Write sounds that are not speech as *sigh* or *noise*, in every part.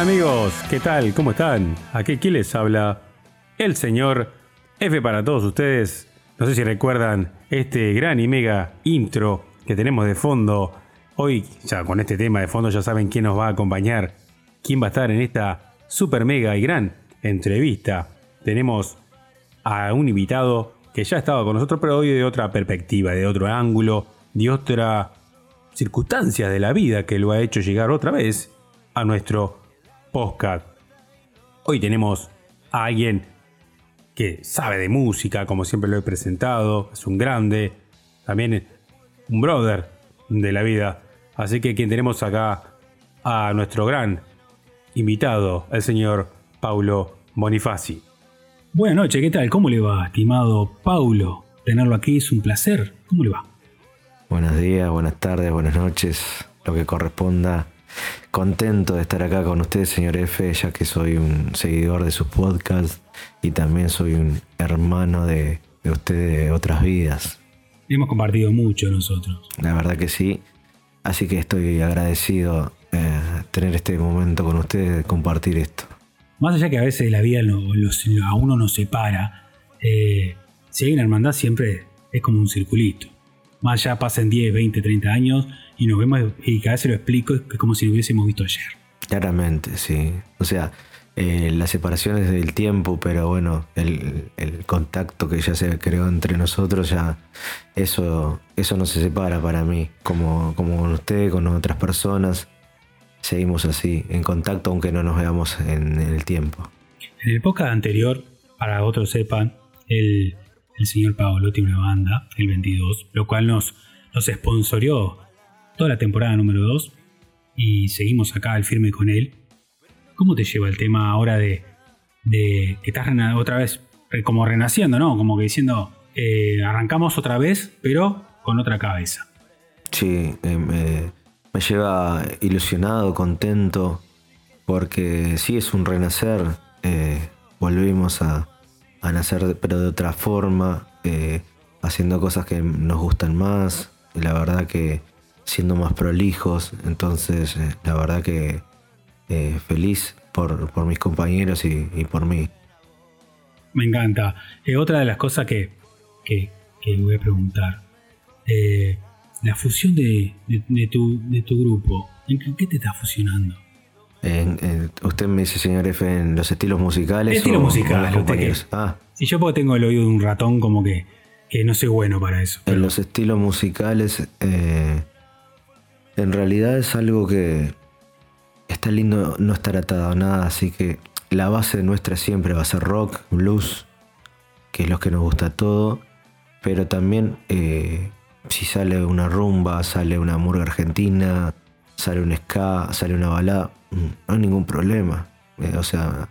Hola amigos, ¿qué tal? ¿Cómo están? Aquí quién les habla el señor F para todos ustedes. No sé si recuerdan este gran y mega intro que tenemos de fondo. Hoy, ya con este tema de fondo, ya saben quién nos va a acompañar, quién va a estar en esta super mega y gran entrevista. Tenemos a un invitado que ya estaba con nosotros, pero hoy de otra perspectiva, de otro ángulo, de otra circunstancia de la vida que lo ha hecho llegar otra vez a nuestro podcast. Hoy tenemos a alguien que sabe de música, como siempre lo he presentado, es un grande, también un brother de la vida. Así que quien tenemos acá a nuestro gran invitado, el señor Paulo Bonifaci. Buenas noches, ¿qué tal? ¿Cómo le va, estimado Paulo? Tenerlo aquí es un placer. ¿Cómo le va? Buenos días, buenas tardes, buenas noches, lo que corresponda Contento de estar acá con ustedes, señor F, ya que soy un seguidor de sus podcasts y también soy un hermano de, de ustedes de otras vidas. Hemos compartido mucho nosotros. La verdad que sí. Así que estoy agradecido eh, tener este momento con ustedes, compartir esto. Más allá que a veces la vida a uno nos separa, eh, si hay una hermandad siempre es como un circulito. Más allá pasen 10, 20, 30 años y nos vemos y cada vez se lo explico, es como si lo hubiésemos visto ayer. Claramente, sí. O sea, eh, la separación es del tiempo, pero bueno, el, contacto que ya se creó entre nosotros, ya eso, eso no se separa para mí. Como, como con usted, con otras personas, seguimos así, en contacto aunque no nos veamos en, el tiempo. En el podcast anterior, para otros sepan, el, el señor Paolo tiene una banda, el 22, lo cual nos, nos sponsorió toda la temporada número 2 y seguimos acá al firme con él. ¿Cómo te lleva el tema ahora de, que estás otra vez como renaciendo, ¿no? Como que diciendo, eh, arrancamos otra vez, pero con otra cabeza. Sí, eh, me, lleva ilusionado, contento, porque sí es un renacer. Eh, volvimos a, a, nacer, pero de otra forma, haciendo cosas que nos gustan más. La verdad que siendo más prolijos. Entonces, eh, la verdad que eh, feliz por, mis compañeros y, por mí. Me encanta. Eh, otra de las cosas que, que, voy a preguntar. la fusión de, tu, de tu grupo, ¿en qué te está fusionando? usted me dice, señor F, en los estilos musicales. Estilos musicales, ah. Si yo porque tengo el oído de un ratón, como que, que no soy bueno para eso. En los estilos musicales, en realidad es algo que está lindo no estar atado a nada, así que la base nuestra siempre va a ser rock, blues, que es lo que nos gusta todo, pero también eh, si sale una rumba, sale una murga argentina, sale un ska, sale una balada, mm, no hay ningún problema. Eh, o sea,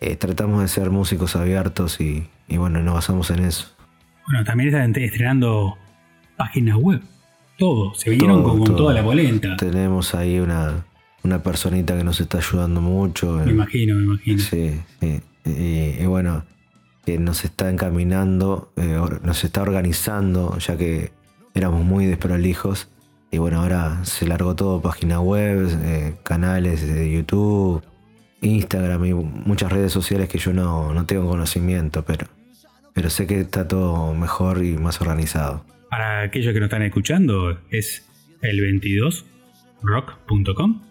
eh, tratamos de ser músicos abiertos y, bueno, nos basamos en eso. Bueno, también están estrenando página web todo, se vinieron con, toda la polenta. Tenemos ahí una, una personita que nos está ayudando mucho. Me imagino, me imagino. Sí, Y, bueno, que nos está encaminando, eh, nos está organizando, ya que éramos muy desprolijos. Y bueno, ahora se largó todo, página web, eh, canales de YouTube, Instagram y muchas redes sociales que yo no, no tengo conocimiento, pero, pero sé que está todo mejor y más organizado. Para aquellos que no están escuchando, es el 22rock.com.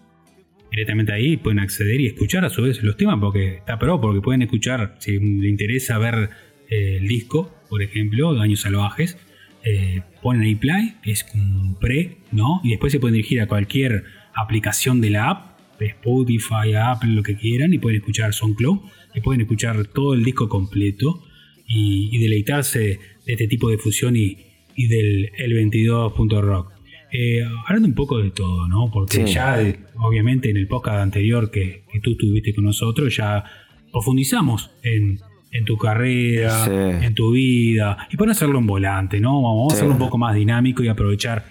Directamente ahí pueden acceder y escuchar a su vez los temas, porque está pro, porque pueden escuchar, si les interesa ver eh, el disco, por ejemplo, Daños Salvajes, eh, ponen ahí play, que es un pre, ¿no? Y después se pueden dirigir a cualquier aplicación de la app, de Spotify, Apple, lo que quieran, y pueden escuchar SoundCloud, y pueden escuchar todo el disco completo y, y deleitarse de este tipo de fusión y, y del el 22.rock. Eh, hablando un poco de todo, ¿no? Porque ya, obviamente, en el podcast anterior que, tú estuviste con nosotros, ya profundizamos en, tu carrera, en tu vida, y para hacerlo en volante, ¿no? Vamos a hacerlo un poco más dinámico y aprovechar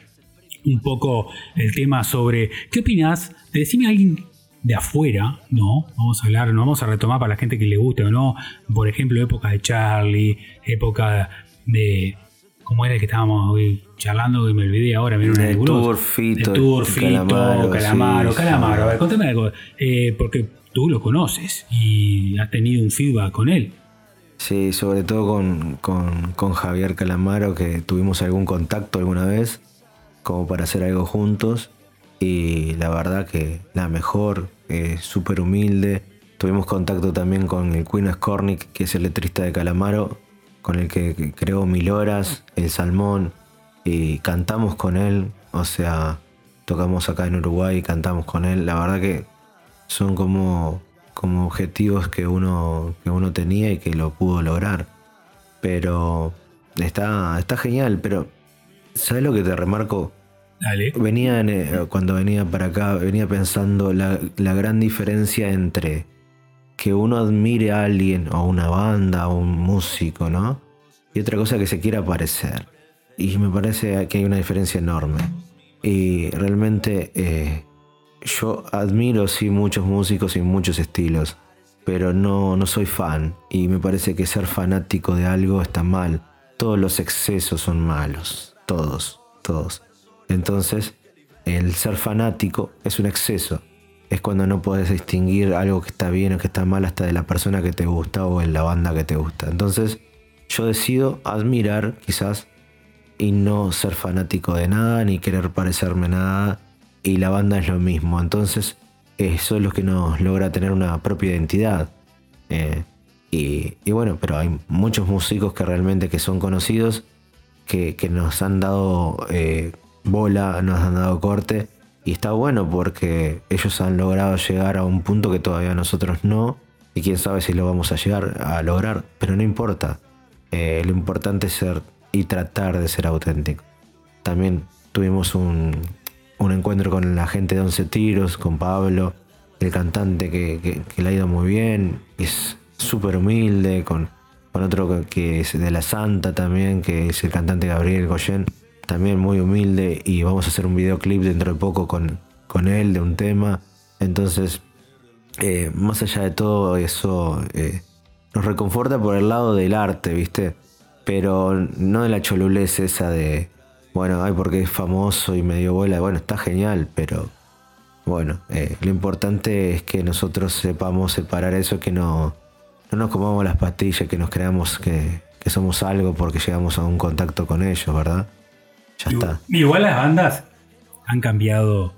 un poco el tema sobre qué opinas. Decime a alguien de afuera, ¿no? Vamos a hablar, no vamos a retomar para la gente que le guste o no, por ejemplo, época de Charlie, época de, ¿Cómo era el que estábamos hoy charlando y me olvidé ahora? Mira una El nebulosa. Tour, Fito, El Tour, Fito, Calamaro, Calamaro, sí, Calamaro. sí. A ver, contame algo. Eh, porque tú lo conoces y has tenido un feedback con él. Sí, sobre todo con, con- con Javier Calamaro, que tuvimos algún contacto alguna vez, como para hacer algo juntos. Y la verdad que la mejor, eh, súper humilde. Tuvimos contacto también con el Queen Skornik, que es el letrista de Calamaro, con el que, creó Mil Horas, El Salmón, y cantamos con él. O sea, tocamos acá en Uruguay y cantamos con él. La verdad que son como, como objetivos que uno, que uno tenía y que lo pudo lograr. Pero está, está genial, pero ¿sabes lo que te remarco? Dale. Venía en, eh, cuando venía para acá, venía pensando la, la gran diferencia entre que uno admire a alguien o una banda o un músico, ¿no? Y otra cosa que se quiera parecer. Y me parece que hay una diferencia enorme. Y realmente eh, yo admiro sí muchos músicos y muchos estilos, pero no, no soy fan. Y me parece que ser fanático de algo está mal. Todos los excesos son malos. Todos, todos. Entonces, el ser fanático es un exceso. Es cuando no puedes distinguir algo que está bien o que está mal hasta de la persona que te gusta o en la banda que te gusta. Entonces, yo decido admirar quizás y no ser fanático de nada ni querer parecerme nada. Y la banda es lo mismo. Entonces, eso es lo que nos logra tener una propia identidad. Eh, y, y bueno, pero hay muchos músicos que realmente que son conocidos que, que nos han dado eh, bola, nos han dado corte. Y está bueno porque ellos han logrado llegar a un punto que todavía nosotros no. Y quién sabe si lo vamos a llegar a lograr. Pero no importa. Eh, lo importante es ser y tratar de ser auténtico. También tuvimos un, un encuentro con la gente de Once Tiros, con Pablo, el cantante que, le ha ido muy bien. Es súper humilde, con, con otro que- que es de La Santa también, que es el cantante Gabriel Goyen, también muy humilde. Y vamos a hacer un videoclip dentro de poco con, con él de un tema. Entonces, eh, más allá de todo eso, eh, nos reconforta por el lado del arte, ¿viste? Pero no de la cholulez esa de, bueno, ay, porque es famoso y me dio bola. Bueno, está genial, pero bueno, eh, lo importante es que nosotros sepamos separar eso, que no, no nos comamos las pastillas, que nos creamos que, que somos algo porque llegamos a un contacto con ellos, ¿verdad? Ya está. Igual las bandas han cambiado,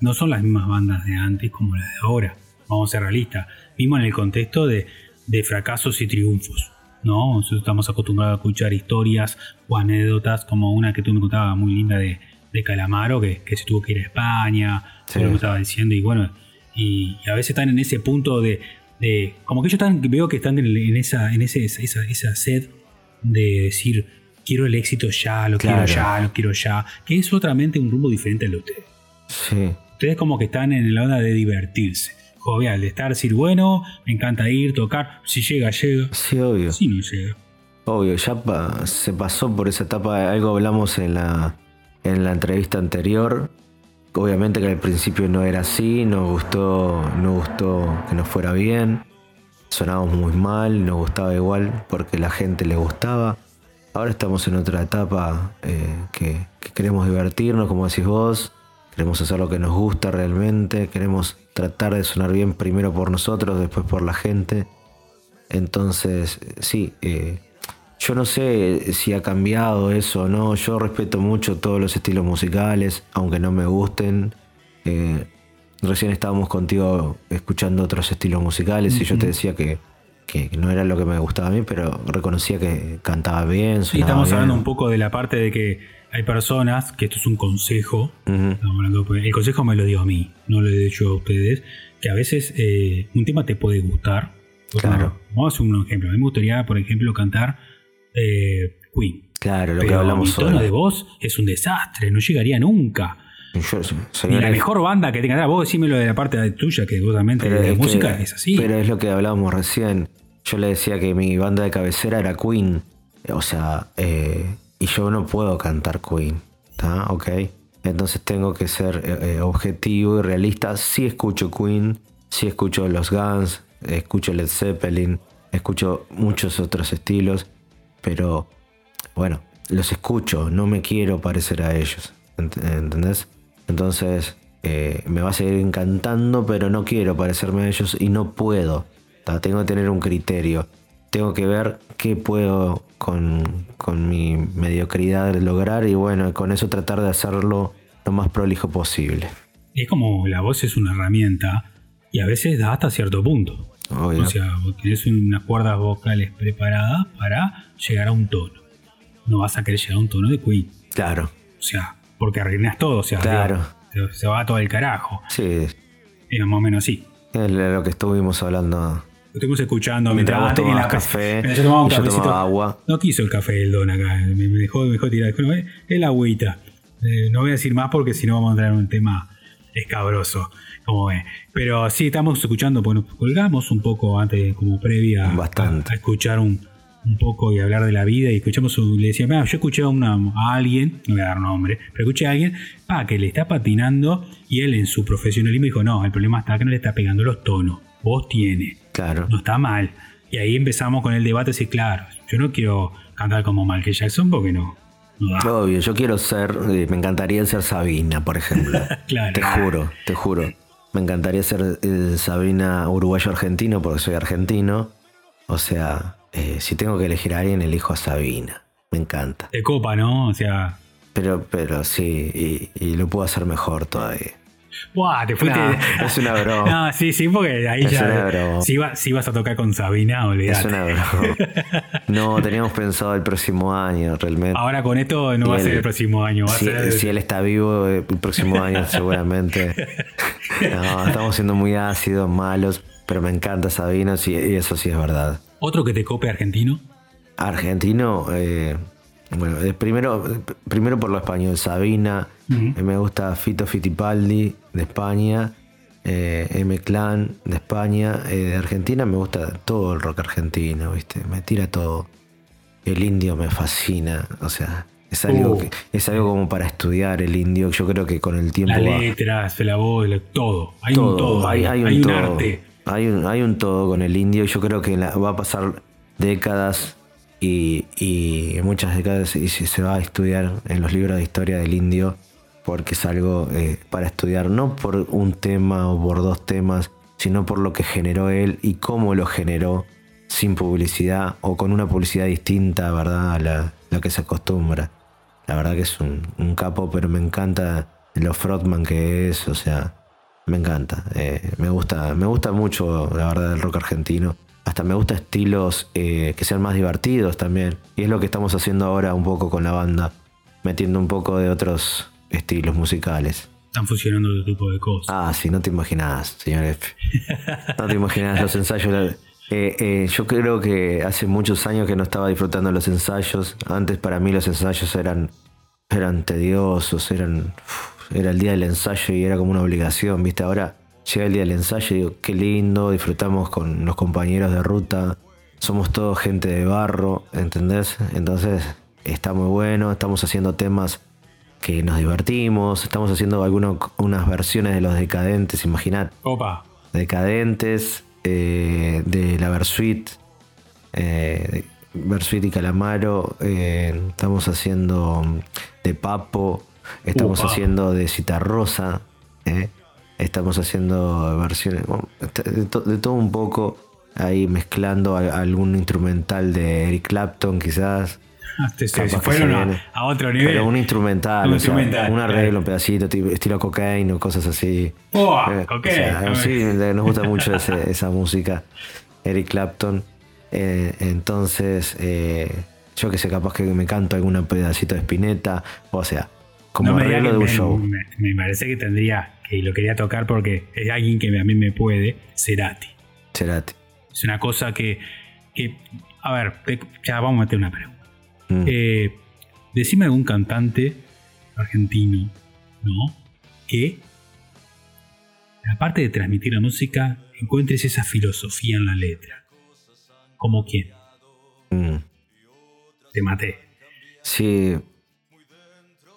no son las mismas bandas de antes como las de ahora, vamos a ser realistas, mismo en el contexto de, de fracasos y triunfos. ¿no? Nosotros estamos acostumbrados a escuchar historias o anécdotas como una que tú me contabas muy linda de, de Calamaro, que, que se tuvo que ir a España, Sí. lo que me estaba diciendo, y bueno, y, y a veces están en ese punto de, de- como que ellos están, veo que están en, en esa, en ese, esa, esa sed de decir, quiero el éxito ya, lo Claro. quiero ya, lo quiero ya, que es otramente un rumbo diferente al de ustedes. Sí, Ustedes como que están en la onda de divertirse, jovial, de estar, decir, bueno, me encanta ir, tocar, si llega, llega, sí, obvio. si no llega. Obvio, ya pa- se pasó por esa etapa, algo hablamos en la, en la entrevista anterior. Obviamente que al principio no era así, nos gustó, nos gustó que nos fuera bien, sonábamos muy mal, nos gustaba igual porque la gente le gustaba. Ahora estamos en otra etapa eh, que, que queremos divertirnos, como decís vos, queremos hacer lo que nos gusta realmente, queremos tratar de sonar bien primero por nosotros, después por la gente. Entonces, sí, eh, yo no sé si ha cambiado eso o no. Yo respeto mucho todos los estilos musicales, aunque no me gusten. Eh, recién estábamos contigo escuchando otros estilos musicales y yo te decía que, que no era lo que me gustaba a mí, pero reconocía que cantaba bien. Sí, sonaba estamos bien. hablando un poco de la parte de que hay personas, que esto es un consejo, pues, el consejo me lo dio a mí, no lo he dicho a ustedes, que a veces eh, un tema te puede gustar. Claro. Vamos a hacer un ejemplo. A mí me gustaría, por ejemplo, cantar eh, Queen. Claro, lo que mi hablamos tono hoy. de voz es un desastre, no llegaría nunca. Yo- Ni la mejor banda que tenga. Vos decímelo de la parte tuya, que vos también Pero de la es que- música es así. Pero es lo que hablábamos recién. Yo le decía que mi banda de cabecera era Queen. O sea, eh, y yo no puedo cantar Queen. ¿Está? Ok. Entonces tengo que ser eh, eh, objetivo y realista. Sí escucho Queen, sí escucho los Guns, escucho Led Zeppelin, escucho muchos otros estilos. Pero bueno, los escucho, no me quiero parecer a ellos. ent- ¿Entendés? Entonces, eh, me va a seguir encantando, pero no quiero parecerme a ellos y no puedo. Tengo que tener un criterio. Tengo que ver qué puedo con, con mi mediocridad lograr y bueno, con eso tratar de hacerlo lo más prolijo posible. Es como la voz es una herramienta y a veces da hasta cierto punto. Obvio. O sea, tenés unas cuerdas vocales preparadas para llegar a un tono. No vas a querer llegar a un tono de Queen. claro, O sea, porque arruinas todo. O sea, Claro. se, se va todo el carajo. sí, Es más o menos así. es lo que estuvimos hablando. Lo estuvimos escuchando Mientras vos tomabas la- café mientras yo tomaba un y yo tomaba agua. No quiso el café del don acá. Me, dejó, me dejó tirar. Dijo, no, es es la agüita. Eh, no voy a decir más porque si no vamos a entrar en un tema escabroso. Como ve. Pero sí, estamos escuchando, bueno, colgamos un poco antes, como previa Bastante. a, a escuchar un, un poco y hablar de la vida. Y escuchamos, un- le decía, "Mira, yo escuché a, una- a alguien, no voy a dar nombre, pero escuché a alguien pa, que le está patinando y él en su profesionalismo dijo, no, el problema está que no le está pegando los tonos. Vos tiene Claro. no está mal. Y ahí empezamos con el debate, sí, claro, yo no quiero cantar como Michael Jackson porque no, no da. Obvio, yo quiero ser, eh, me encantaría ser Sabina, por ejemplo. *laughs* Claro. Te juro, te juro. Me encantaría ser eh, Sabina uruguayo-argentino porque soy argentino. O sea, eh, si tengo que elegir a alguien, elijo a Sabina. Me encanta. De copa, ¿no? O sea, Pero, pero sí, y, y lo puedo hacer mejor todavía. ¡buah! Te fuiste. No, es una broma. *laughs* No, sí, sí, porque ahí Es una ya. broma. Si, va- si vas a tocar con Sabina, Es olvidate. una broma. *laughs* No, teníamos pensado el próximo año, realmente. Ahora con esto no Y va a ser el- próximo año, va a ser. si él está vivo, eh, el próximo año *laughs* seguramente. No, estamos siendo muy ácidos, malos, pero me encanta Sabino sí, y eso sí es verdad. Otro que te cope argentino. Argentino, eh, bueno, primero, primero por lo español, Sabina, me gusta Fito Fitipaldi de España, eh, M Clan de España, eh, de Argentina me gusta todo el rock argentino, ¿viste? Me tira todo. El indio me fascina, o sea, es algo, Uh. que, es algo como para estudiar el indio, yo creo que con el tiempo Las letras, la voz, todo. Hay todo, un todo. hay, un, todo. arte. Hay un, hay un todo con el indio y yo creo que la- va a pasar décadas y, y muchas décadas y se, se va a estudiar en los libros de historia del indio porque es algo eh, para estudiar no por un tema o por dos temas, sino por lo que generó él y cómo lo generó sin publicidad o con una publicidad distinta, ¿verdad? A la, lo que se acostumbra. La verdad que es un, un capo, pero me encanta lo frontman que es, o sea, me encanta. eh, me gusta, me gusta mucho, la verdad, el rock argentino. Hasta me gusta estilos eh, que sean más divertidos también. Y es lo que estamos haciendo ahora un poco con la banda, metiendo un poco de otros estilos musicales. Están fusionando otro tipo de cosas. Ah, sí, no te imaginas, señor F. No te imaginas los ensayos. Eh, eh, yo creo que hace muchos años que no estaba disfrutando los ensayos. Antes para mí los ensayos eran, eran tediosos, eran, era el día del ensayo y era como una obligación, ¿viste? Ahora llega el día del ensayo y digo, qué lindo, disfrutamos con los compañeros de ruta. Somos todos gente de barro, ¿entendés? Entonces está muy bueno, estamos haciendo temas que nos divertimos, estamos haciendo algunas unas versiones de los decadentes, imaginad, Opa. decadentes, eh, de la Versuit, eh, Versuit y Calamaro, eh, estamos haciendo de Papo, estamos Upa. haciendo de Citarrosa, eh, estamos haciendo versiones, bueno, de, to- de todo un poco, ahí mezclando a- algún instrumental de Eric Clapton quizás. Ah, se, fueron a, a otro nivel. Pero un instrumental, Un o sea, instrumental, un arreglo, claro. un pedacito, tipo, estilo cocaine o cosas así. Oh, Eh, cocaine, o sea, a ver. sí, nos gusta *laughs* mucho ese- esa música. Eric Clapton. Eh, entonces, eh, yo que sé, capaz que me canto algún pedacito de Spinetta. O sea, como No me digas arreglo de que un me, show. Me, me parece que tendría, que lo quería tocar porque es alguien que a mí me puede, Cerati. Cerati. Es una cosa que, que a ver, ya vamos a meter una pregunta. Mm. Eh, decime algún cantante argentino, ¿no? Que, aparte de transmitir la música, encuentres esa filosofía en la letra. ¿Como quién? Mm. Te maté. Sí,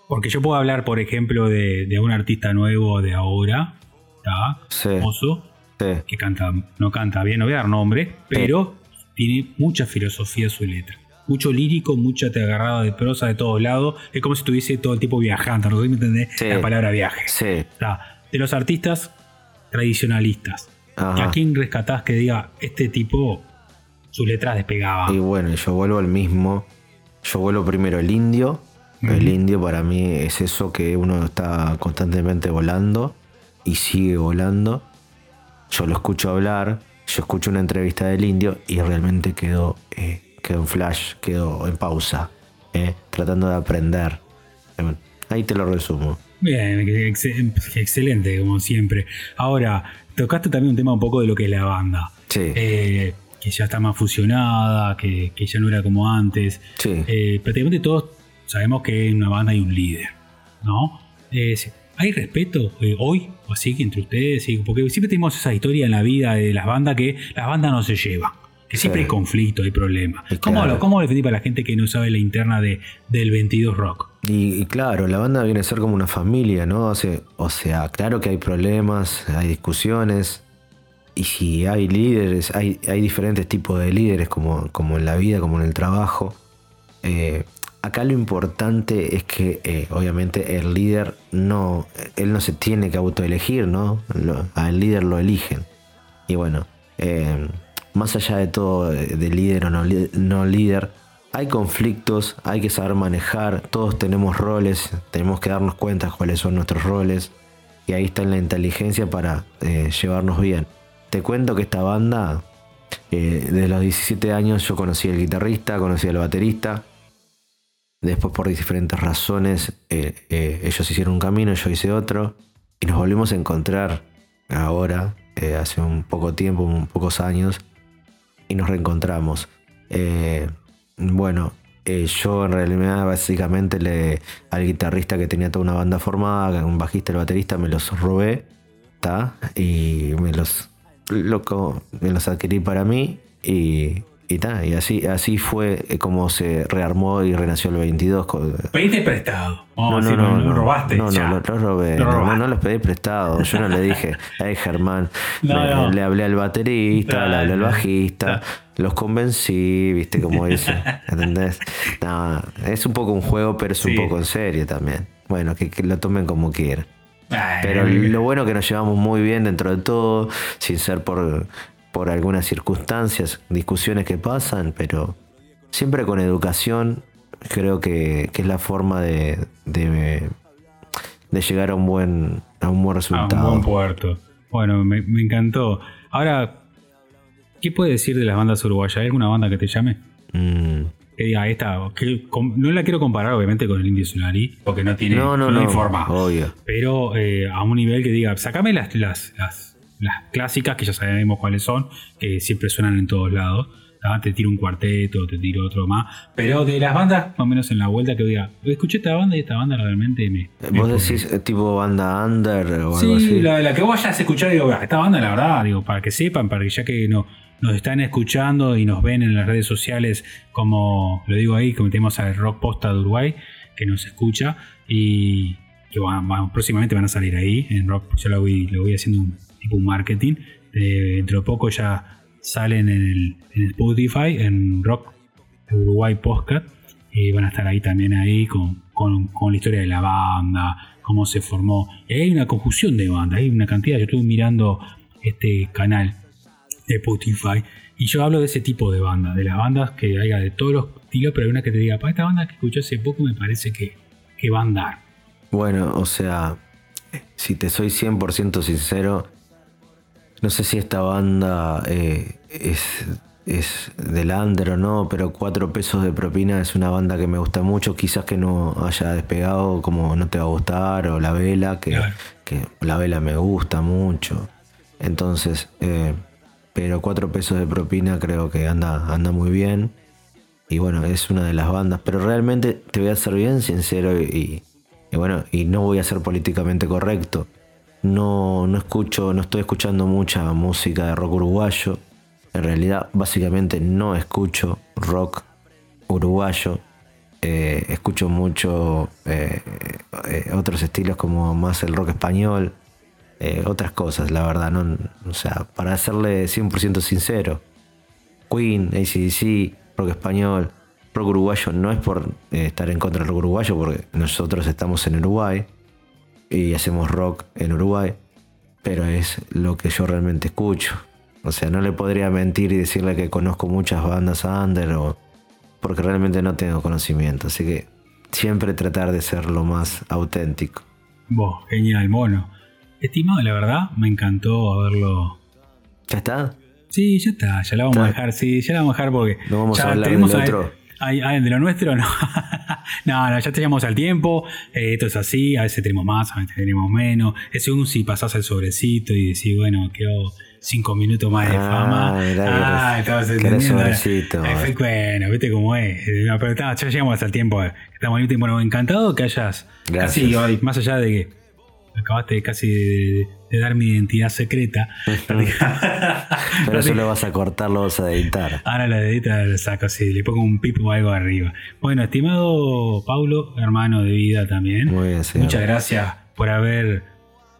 Porque yo puedo hablar, por ejemplo, de, de un artista nuevo de ahora, ¿tá? Sí. Famoso, sí. que canta, no canta bien, no voy a dar nombre, pero tiene mucha filosofía en su letra. mucho lírico, mucha te agarrada de prosa de todos lados. Es como si estuviese todo el tiempo viajando, ¿no me entendés? La palabra viaje. Sí. de los artistas tradicionalistas. ¿A quién rescatás que diga, este tipo, sus letras despegaban? Y bueno, yo vuelvo al mismo. Yo vuelvo primero el indio. El indio para mí es eso que uno está constantemente volando y sigue volando. Yo lo escucho hablar, yo escucho una entrevista del indio y realmente quedó, eh, en flash, quedó en pausa, eh, tratando de aprender. ahí te lo resumo. Bien, excelente, como siempre. Ahora, tocaste también un tema un poco de lo que es la banda. Sí. Eh, que ya está más fusionada, que, ya no era como antes. Sí. Eh, prácticamente todos sabemos que en una banda hay un líder, ¿no? ¿Hay respeto eh, hoy, así que entre ustedes? Porque siempre tenemos esa historia en la vida de las bandas que las bandas no se llevan. Que siempre hay conflicto, hay problemas. ¿Cómo, lo, ¿Cómo definir para la gente que no sabe la interna de, del 22 Rock? Y, claro, la banda viene a ser como una familia, ¿no? O sea, o sea, claro que hay problemas, hay discusiones. Y si hay líderes, hay, hay diferentes tipos de líderes, como, como en la vida, como en el trabajo. Eh, acá lo importante es que eh, obviamente el líder no, él no se tiene que autoelegir, ¿no? al líder lo eligen. Y bueno, eh, más allá de todo, de líder o no, no líder, hay conflictos, hay que saber manejar, todos tenemos roles, tenemos que darnos cuenta cuáles son nuestros roles. Y ahí está la inteligencia para eh, llevarnos bien. Te cuento que esta banda, desde los 17 años yo conocí al guitarrista, conocí al baterista, Después por diferentes razones eh, eh, ellos hicieron un camino, yo hice otro. Y nos volvimos a encontrar ahora, eh, hace un poco tiempo, pocos años. Y nos reencontramos. bueno, yo en realidad básicamente le, al guitarrista que tenía toda una banda formada, un bajista y el baterista, me los robé. Y me los, loco, me los adquirí para mí. Y y, y así, así fue eh, como se rearmó y renació el 22. Pediste prestado. no, no, no, no, robaste. No, no, no, robé. No, no, los pedí prestado. Yo no le dije, *laughs* hey Germán, le, hablé al baterista, le hablé al bajista, los convencí, viste como *laughs* dice. ¿Entendés? No, es un poco un juego, pero es un poco en serio también. Bueno, que, que lo tomen como quieran. Pero lo bueno que nos llevamos muy bien dentro de todo, sin ser por por algunas circunstancias, discusiones que pasan, pero siempre con educación creo que, es la forma de, de, llegar a un buen, a un buen resultado. A un buen puerto. Bueno, me, encantó. Ahora, ¿qué puedes decir de las bandas uruguayas? ¿Hay alguna banda que te llame? Mm. Que diga, esta, no la quiero comparar obviamente con el Indio Solari, porque no tiene, no, no, no, informa. Obvio. Pero eh, a un nivel que diga, sacame las, las, las las clásicas, que ya sabemos cuáles son, que siempre suenan en todos lados. Te tiro un cuarteto, te tiro otro más. Pero de las bandas, más o menos en la vuelta que diga, escuché esta banda y esta banda realmente me. ¿Vos decís eh, tipo banda under o algo así? La, la que vos hayas escuchado, digo, esta banda, la verdad, digo, para que sepan, para que ya que no, nos están escuchando y nos ven en las redes sociales, como lo digo ahí, como tenemos al Rock Posta de Uruguay, que nos escucha y que próximamente van a salir ahí en Rock. Yo lo voy, lo voy haciendo un tipo marketing. dentro de poco ya salen en, el, Spotify, en Rock Uruguay Podcast. Y van a estar ahí también ahí con, la historia de la banda, cómo se formó. Y hay una confusión de bandas, hay una cantidad. Yo estuve mirando este canal de Spotify y yo hablo de ese tipo de bandas, de las bandas que haya de todos los estilos, pero hay una que te diga, para esta banda que escuché hace poco me parece que, que va a andar. Bueno, o sea, si te soy 100% sincero, no sé si esta banda eh, es, es del under o no, pero Cuatro Pesos de Propina es una banda que me gusta mucho. Quizás que no haya despegado como No Te Va a Gustar o La Vela, que, La Vela me gusta mucho. Entonces, eh, pero Cuatro Pesos de Propina creo que anda, anda muy bien. Y bueno, es una de las bandas. Pero realmente te voy a ser bien sincero y, y bueno, y no voy a ser políticamente correcto no, no escucho, no estoy escuchando mucha música de rock uruguayo. En realidad, básicamente no escucho rock uruguayo. Eh, escucho mucho eh, eh, otros estilos como más el rock español, otras cosas, la verdad. No, o sea, para serle 100% sincero, Queen, ACDC, rock español, rock uruguayo no es por estar en contra del rock uruguayo, porque nosotros estamos en Uruguay y hacemos rock en Uruguay, pero es lo que yo realmente escucho. O sea, no le podría mentir y decirle que conozco muchas bandas under o porque realmente no tengo conocimiento. Así que siempre tratar de ser lo más auténtico. Vos, genial, mono. Estimado, la verdad, me encantó haberlo. ¿Ya está? Sí, ya está, ya la vamos a dejar, sí, ya la vamos a dejar porque. No vamos ya a hablar del otro. Ay, ay, de lo nuestro *laughs* no. no, no, ya teníamos al tiempo. eh, esto es así, a veces tenemos más, a veces tenemos menos. Es según si pasás el sobrecito y decís, bueno, quedó cinco minutos más de Ah, fama. mirá que ah, estabas entendiendo. Ay, bueno, viste cómo es. Eh, no, pero está, ya llegamos al tiempo. eh, Estamos en el Bueno, encantado que hayas. Gracias. Casi hoy, más allá de que acabaste casi de, de dar mi identidad secreta. *laughs* Pero eso lo vas a cortar, lo vas a editar. Ahora la dedita la saco así, le pongo un pipo o algo arriba. Bueno, estimado Paulo, hermano de vida también. Muy bien, señor. Muchas gracias por haber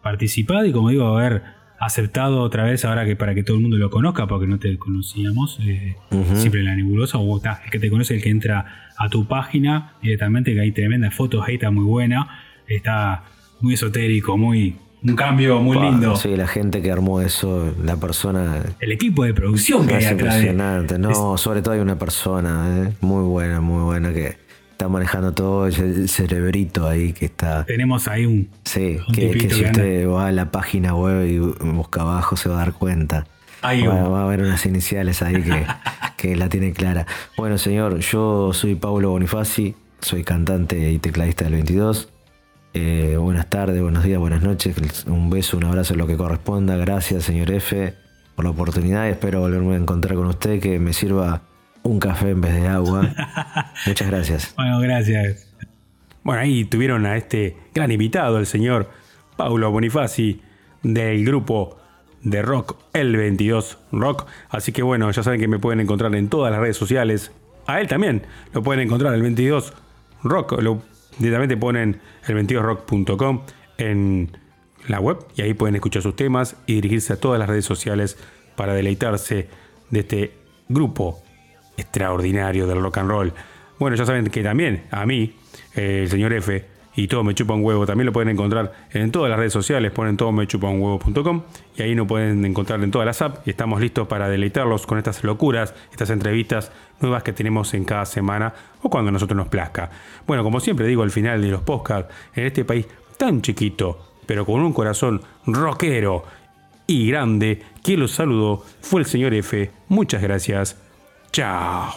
participado y como digo, haber aceptado otra vez ahora que para que todo el mundo lo conozca, porque no te conocíamos, eh, siempre en la nebulosa, o está, el que te conoce, el que entra a tu página directamente, que hay tremendas fotos, ahí está muy buena, está muy esotérico, muy un cambio muy lindo. Sí, la gente que armó eso, la persona El equipo de producción que hay atrás impresionante. No, sobre todo hay una persona eh, muy buena, muy buena que está manejando todo el cerebrito ahí que está. tenemos ahí un Sí, Un que, si que anda. usted va a la página web y busca abajo se va a dar cuenta. Ahí va, va. a haber unas iniciales ahí que, *laughs* que la tiene clara. Bueno, señor, yo soy Paulo Bonifaci, soy cantante y tecladista del 22. Eh, buenas tardes, buenos días, buenas noches. Un beso, un abrazo, lo que corresponda. Gracias, señor F, por la oportunidad. Espero volverme a encontrar con usted, que me sirva un café en vez de agua. *laughs* Muchas gracias. Bueno, gracias. Bueno, ahí tuvieron a este gran invitado, el señor Paulo Bonifaci, del grupo de rock El 22 Rock. Así que bueno, ya saben que me pueden encontrar en todas las redes sociales. A él también lo pueden encontrar, el 22 Rock. Lo, directamente ponen el 22rock.com en la web y ahí pueden escuchar sus temas y dirigirse a todas las redes sociales para deleitarse de este grupo extraordinario del rock and roll. Bueno, ya saben que también a mí, el señor F, y todo me chupa un huevo, también lo pueden encontrar en todas las redes sociales, ponen todo me chupa un huevo.com y ahí nos pueden encontrar en todas las apps y estamos listos para deleitarlos con estas locuras, estas entrevistas nuevas que tenemos en cada semana o cuando a nosotros nos plazca. Bueno, como siempre digo al final de los podcasts, en este país tan chiquito, pero con un corazón rockero y grande, quien los saludó fue el señor F. Muchas gracias. Chao.